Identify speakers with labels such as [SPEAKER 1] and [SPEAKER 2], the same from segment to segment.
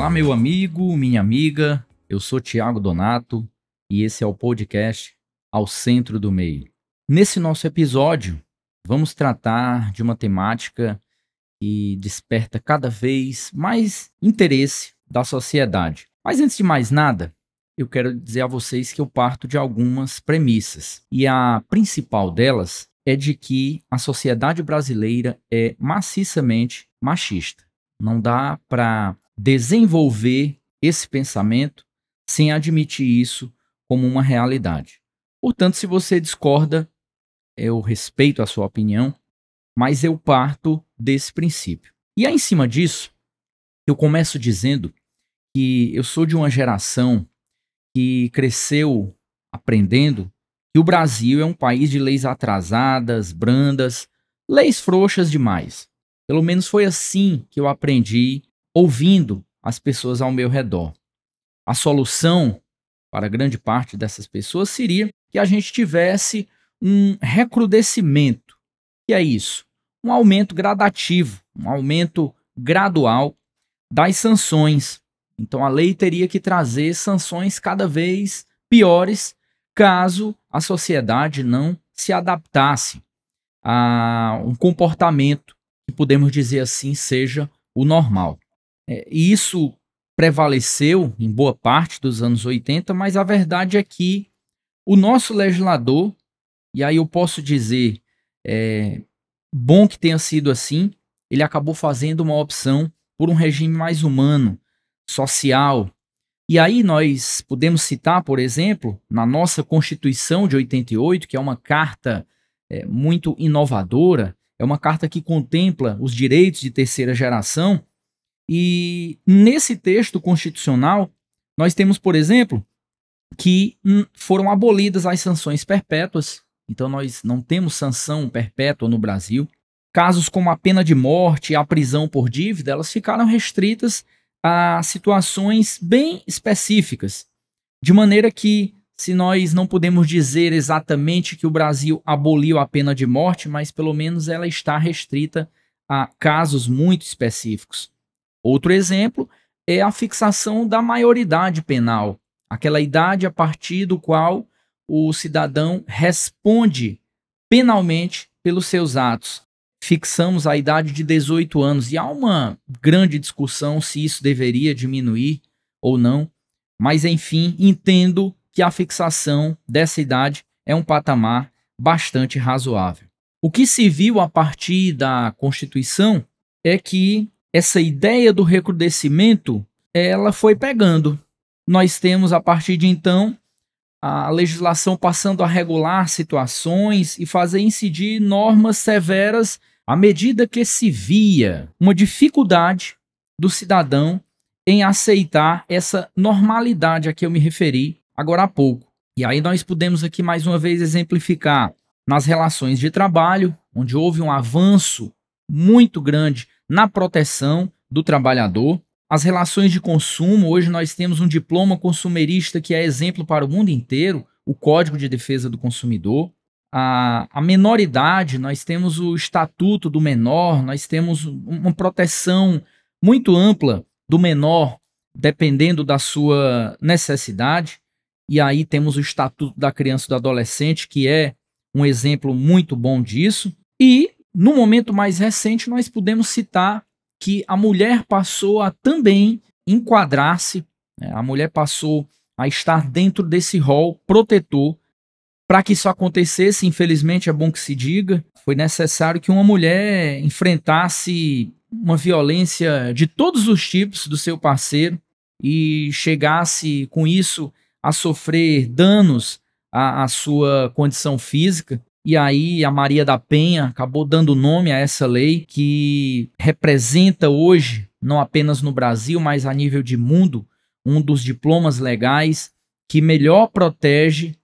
[SPEAKER 1] Olá, meu amigo, minha amiga. Eu sou Tiago Donato e esse é o podcast Ao Centro do Meio. Nesse nosso episódio, vamos tratar de uma temática que desperta cada vez mais interesse da sociedade. Mas antes de mais nada, eu quero dizer a vocês que eu parto de algumas premissas. E a principal delas é de que a sociedade brasileira é maciçamente machista. Não dá para desenvolver esse pensamento sem admitir isso como uma realidade. Portanto, se você discorda, eu respeito a sua opinião, mas eu parto desse princípio. E aí, em cima disso, eu começo dizendo que eu sou de uma geração que cresceu aprendendo que o Brasil é um país de leis atrasadas, brandas, leis frouxas demais. Pelo menos foi assim que eu aprendi ouvindo as pessoas ao meu redor. A solução para grande parte dessas pessoas seria que a gente tivesse um recrudescimento. Que é isso? Um aumento gradativo, um aumento gradual das sanções. Então a lei teria que trazer sanções cada vez piores caso a sociedade não se adaptasse a um comportamento que podemos dizer assim seja o normal. É, e isso prevaleceu em boa parte dos anos 80, mas a verdade é que o nosso legislador, e aí eu posso dizer, é, bom que tenha sido assim, ele acabou fazendo uma opção por um regime mais humano, social. E aí nós podemos citar, por exemplo, na nossa Constituição de 88, que é uma carta é, muito inovadora, é uma carta que contempla os direitos de terceira geração, e nesse texto constitucional, nós temos, por exemplo, que foram abolidas as sanções perpétuas. Então, nós não temos sanção perpétua no Brasil. Casos como a pena de morte e a prisão por dívida, elas ficaram restritas a situações bem específicas. De maneira que, se nós não podemos dizer exatamente que o Brasil aboliu a pena de morte, mas pelo menos ela está restrita a casos muito específicos. Outro exemplo é a fixação da maioridade penal, aquela idade a partir do qual o cidadão responde penalmente pelos seus atos. Fixamos a idade de 18 anos e há uma grande discussão se isso deveria diminuir ou não, mas enfim, entendo que a fixação dessa idade é um patamar bastante razoável. O que se viu a partir da Constituição é que essa ideia do recrudescimento, ela foi pegando. Nós temos a partir de então a legislação passando a regular situações e fazer incidir normas severas à medida que se via uma dificuldade do cidadão em aceitar essa normalidade a que eu me referi agora há pouco. E aí nós podemos aqui mais uma vez exemplificar nas relações de trabalho, onde houve um avanço muito grande na proteção do trabalhador. As relações de consumo, hoje nós temos um diploma consumerista que é exemplo para o mundo inteiro, o Código de Defesa do Consumidor. A, a menoridade, nós temos o Estatuto do Menor, nós temos uma proteção muito ampla do menor, dependendo da sua necessidade. E aí temos o Estatuto da Criança e do Adolescente, que é um exemplo muito bom disso. E no momento mais recente, nós podemos citar que a mulher passou a também enquadrar-se, né? a mulher passou a estar dentro desse rol protetor. Para que isso acontecesse, infelizmente é bom que se diga, foi necessário que uma mulher enfrentasse uma violência de todos os tipos do seu parceiro e chegasse com isso a sofrer danos à, à sua condição física. E aí a Maria da Penha acabou dando nome a essa lei que representa hoje, não apenas no Brasil, mas a nível de mundo, um dos diplomas legais que melhor protege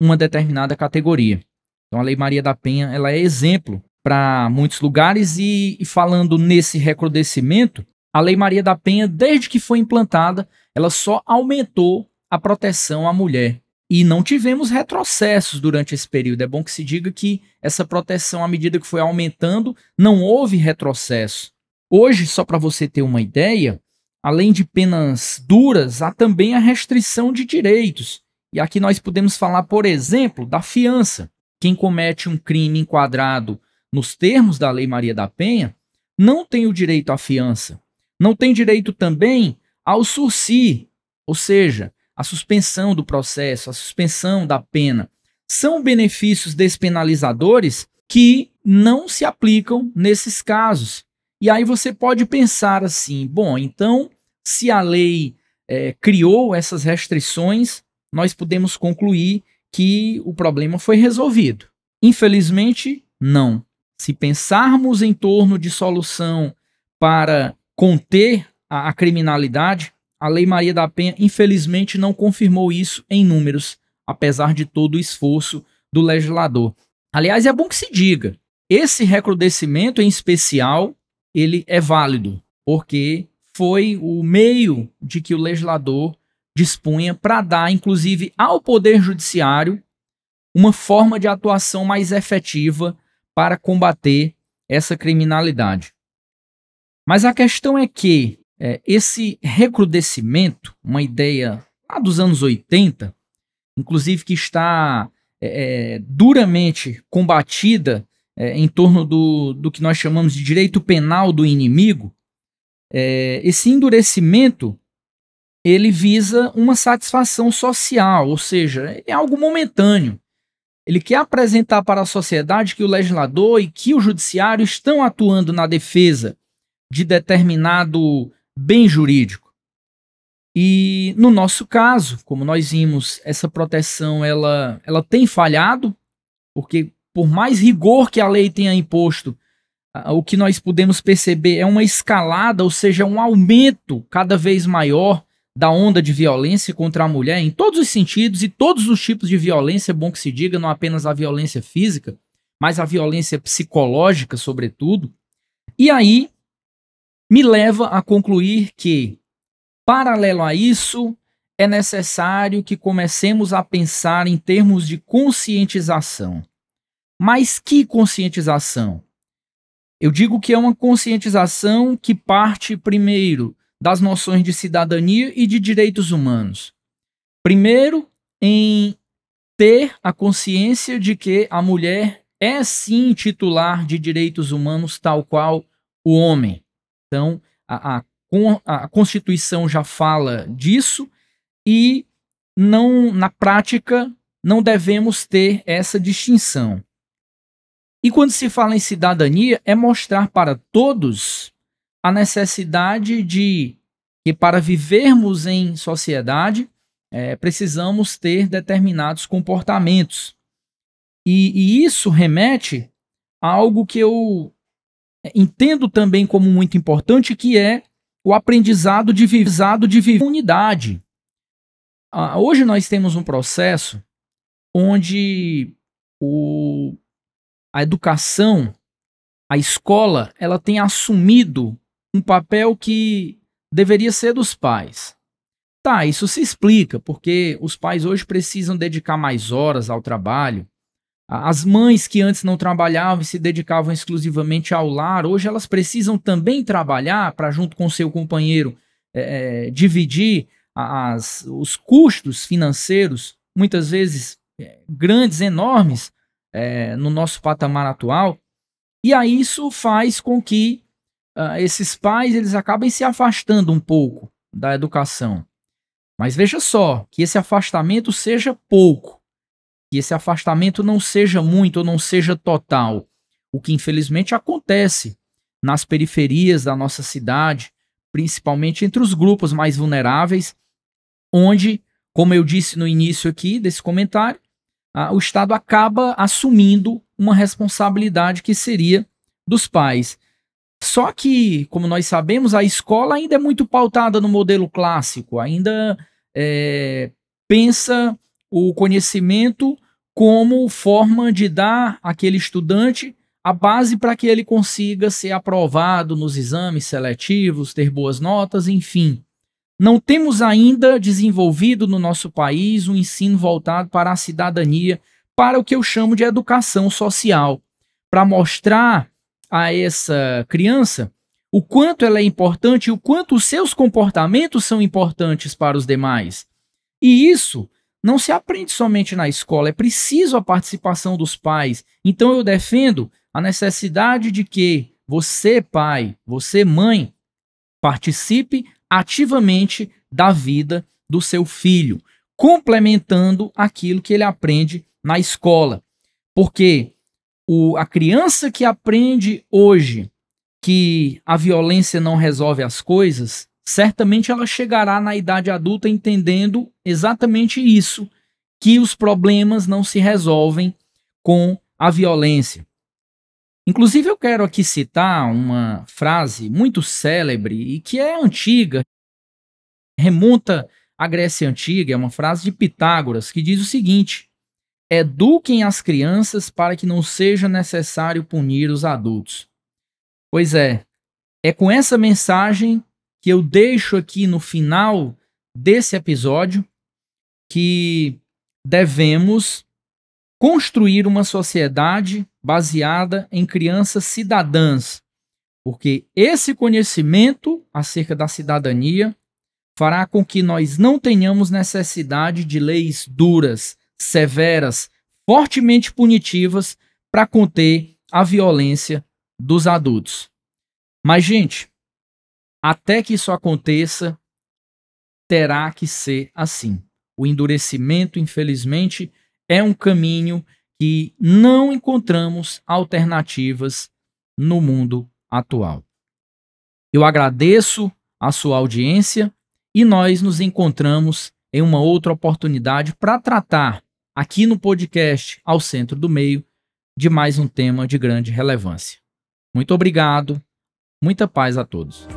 [SPEAKER 1] uma determinada categoria. Então a Lei Maria da Penha ela é exemplo para muitos lugares e, e falando nesse recrudescimento, a Lei Maria da Penha, desde que foi implantada, ela só aumentou a proteção à mulher. E não tivemos retrocessos durante esse período. É bom que se diga que essa proteção, à medida que foi aumentando, não houve retrocesso. Hoje, só para você ter uma ideia, além de penas duras, há também a restrição de direitos. E aqui nós podemos falar, por exemplo, da fiança. Quem comete um crime enquadrado nos termos da Lei Maria da Penha não tem o direito à fiança. Não tem direito também ao sursi, ou seja, a suspensão do processo, a suspensão da pena. São benefícios despenalizadores que não se aplicam nesses casos. E aí você pode pensar assim: bom, então, se a lei é, criou essas restrições, nós podemos concluir que o problema foi resolvido. Infelizmente, não. Se pensarmos em torno de solução para conter a, a criminalidade, a Lei Maria da Penha, infelizmente, não confirmou isso em números, apesar de todo o esforço do legislador. Aliás, é bom que se diga, esse recrudescimento em especial, ele é válido, porque foi o meio de que o legislador dispunha para dar, inclusive, ao Poder Judiciário uma forma de atuação mais efetiva para combater essa criminalidade. Mas a questão é que é, esse recrudescimento, uma ideia lá dos anos 80, inclusive que está é, é, duramente combatida é, em torno do, do que nós chamamos de direito penal do inimigo, é, esse endurecimento ele visa uma satisfação social, ou seja, é algo momentâneo. Ele quer apresentar para a sociedade que o legislador e que o judiciário estão atuando na defesa de determinado bem jurídico. E no nosso caso, como nós vimos, essa proteção ela, ela tem falhado, porque por mais rigor que a lei tenha imposto, o que nós podemos perceber é uma escalada, ou seja, um aumento cada vez maior da onda de violência contra a mulher em todos os sentidos e todos os tipos de violência, é bom que se diga, não apenas a violência física, mas a violência psicológica, sobretudo. E aí me leva a concluir que Paralelo a isso, é necessário que comecemos a pensar em termos de conscientização. Mas que conscientização? Eu digo que é uma conscientização que parte, primeiro, das noções de cidadania e de direitos humanos. Primeiro, em ter a consciência de que a mulher é sim titular de direitos humanos, tal qual o homem. Então, a, a a Constituição já fala disso e não na prática não devemos ter essa distinção. E quando se fala em cidadania, é mostrar para todos a necessidade de que para vivermos em sociedade é, precisamos ter determinados comportamentos. E, e isso remete a algo que eu entendo também como muito importante, que é o aprendizado de visado de viver unidade. Ah, hoje nós temos um processo onde o, a educação, a escola, ela tem assumido um papel que deveria ser dos pais. Tá, isso se explica, porque os pais hoje precisam dedicar mais horas ao trabalho, as mães que antes não trabalhavam e se dedicavam exclusivamente ao lar, hoje elas precisam também trabalhar para, junto com seu companheiro, é, dividir as, os custos financeiros, muitas vezes é, grandes, enormes, é, no nosso patamar atual. E aí isso faz com que uh, esses pais eles acabem se afastando um pouco da educação. Mas veja só, que esse afastamento seja pouco que esse afastamento não seja muito ou não seja total, o que infelizmente acontece nas periferias da nossa cidade, principalmente entre os grupos mais vulneráveis, onde, como eu disse no início aqui desse comentário, o Estado acaba assumindo uma responsabilidade que seria dos pais. Só que, como nós sabemos, a escola ainda é muito pautada no modelo clássico, ainda é, pensa o conhecimento como forma de dar àquele estudante a base para que ele consiga ser aprovado nos exames seletivos, ter boas notas, enfim. Não temos ainda desenvolvido no nosso país um ensino voltado para a cidadania, para o que eu chamo de educação social, para mostrar a essa criança o quanto ela é importante e o quanto os seus comportamentos são importantes para os demais. E isso não se aprende somente na escola, é preciso a participação dos pais. Então eu defendo a necessidade de que você, pai, você, mãe, participe ativamente da vida do seu filho, complementando aquilo que ele aprende na escola. Porque o, a criança que aprende hoje que a violência não resolve as coisas, certamente ela chegará na idade adulta entendendo exatamente isso, que os problemas não se resolvem com a violência. Inclusive, eu quero aqui citar uma frase muito célebre e que é antiga, remonta à Grécia Antiga, é uma frase de Pitágoras, que diz o seguinte: Eduquem as crianças para que não seja necessário punir os adultos. Pois é, é com essa mensagem que eu deixo aqui no final desse episódio que devemos construir uma sociedade baseada em crianças cidadãs, porque esse conhecimento acerca da cidadania fará com que nós não tenhamos necessidade de leis duras, severas, fortemente punitivas para conter a violência dos adultos. Mas, gente, até que isso aconteça, terá que ser assim. O endurecimento, infelizmente, é um caminho que não encontramos alternativas no mundo atual. Eu agradeço a sua audiência e nós nos encontramos em uma outra oportunidade para tratar aqui no podcast Ao Centro do Meio de mais um tema de grande relevância. Muito obrigado, muita paz a todos.